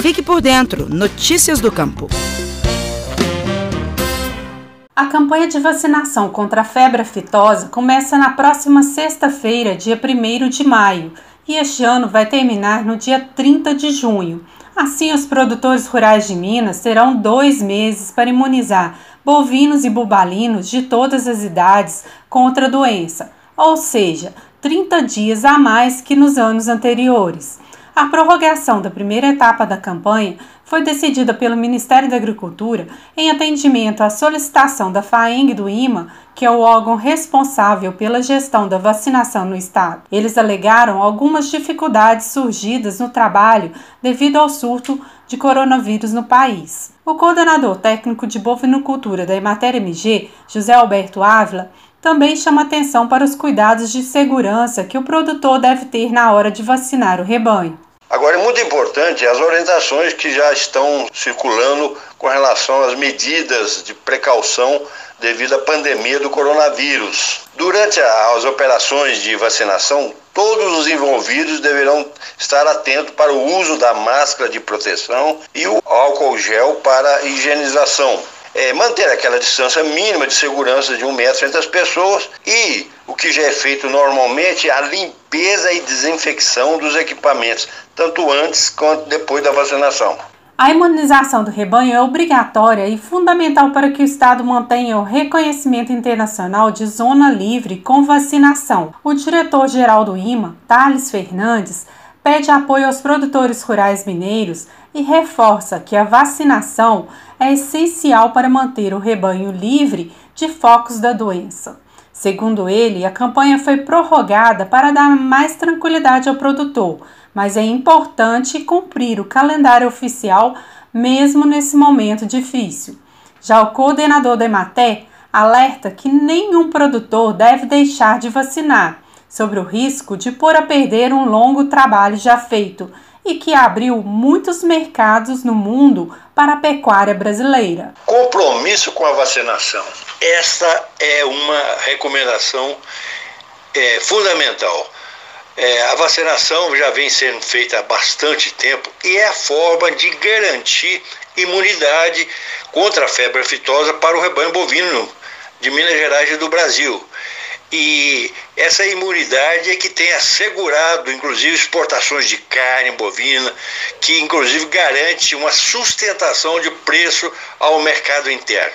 Fique por dentro. Notícias do Campo. A campanha de vacinação contra a febre aftosa começa na próxima sexta-feira, dia 1 de maio, e este ano vai terminar no dia 30 de junho. Assim, os produtores rurais de Minas terão dois meses para imunizar bovinos e bubalinos de todas as idades contra a doença, ou seja, 30 dias a mais que nos anos anteriores. A prorrogação da primeira etapa da campanha foi decidida pelo Ministério da Agricultura em atendimento à solicitação da FAENG do IMA, que é o órgão responsável pela gestão da vacinação no estado. Eles alegaram algumas dificuldades surgidas no trabalho devido ao surto de coronavírus no país. O coordenador técnico de bovinocultura da Emater MG, José Alberto Ávila, também chama atenção para os cuidados de segurança que o produtor deve ter na hora de vacinar o rebanho. Agora, é muito importante as orientações que já estão circulando com relação às medidas de precaução devido à pandemia do coronavírus. Durante as operações de vacinação, todos os envolvidos deverão estar atentos para o uso da máscara de proteção e o álcool gel para higienização é, manter aquela distância mínima de segurança de um metro entre as pessoas e o que já é feito normalmente, a limpeza e desinfecção dos equipamentos, tanto antes quanto depois da vacinação. A imunização do rebanho é obrigatória e fundamental para que o Estado mantenha o reconhecimento internacional de zona livre com vacinação. O diretor-geral do IMA, Thales Fernandes, pede apoio aos produtores rurais mineiros e reforça que a vacinação é essencial para manter o rebanho livre de focos da doença. Segundo ele, a campanha foi prorrogada para dar mais tranquilidade ao produtor, mas é importante cumprir o calendário oficial mesmo nesse momento difícil. Já o coordenador da Ematé alerta que nenhum produtor deve deixar de vacinar, sobre o risco de pôr a perder um longo trabalho já feito e que abriu muitos mercados no mundo para a pecuária brasileira. Compromisso com a vacinação. Essa é uma recomendação é, fundamental. É, a vacinação já vem sendo feita há bastante tempo e é a forma de garantir imunidade contra a febre aftosa para o rebanho bovino de Minas Gerais e do Brasil. E essa imunidade é que tem assegurado, inclusive, exportações de carne bovina, que inclusive garante uma sustentação de preço ao mercado interno.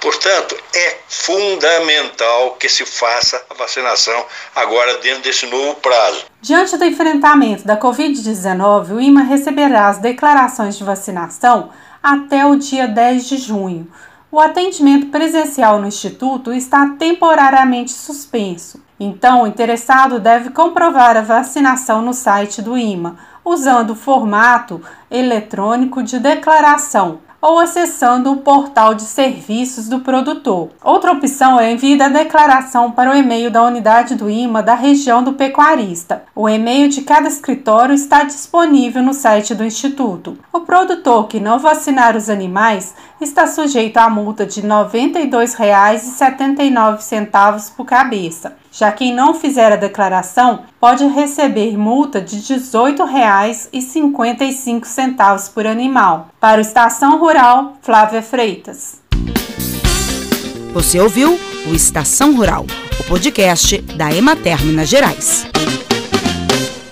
Portanto, é fundamental que se faça a vacinação agora dentro desse novo prazo. Diante do enfrentamento da Covid-19, o IMA receberá as declarações de vacinação até o dia 10 de junho. O atendimento presencial no Instituto está temporariamente suspenso, então o interessado deve comprovar a vacinação no site do IMA, usando o formato eletrônico de declaração ou acessando o portal de serviços do produtor. Outra opção é enviar a declaração para o e-mail da unidade do IMA da região do pecuarista. O e-mail de cada escritório está disponível no site do Instituto. O produtor que não vacinar os animais está sujeito à multa de R$ 92,79 por cabeça. Já quem não fizer a declaração pode receber multa de R$ 18,55 por animal. Para o Estação Rural, Flávia Freitas. Você ouviu o Estação Rural, o podcast da Emater Minas Gerais.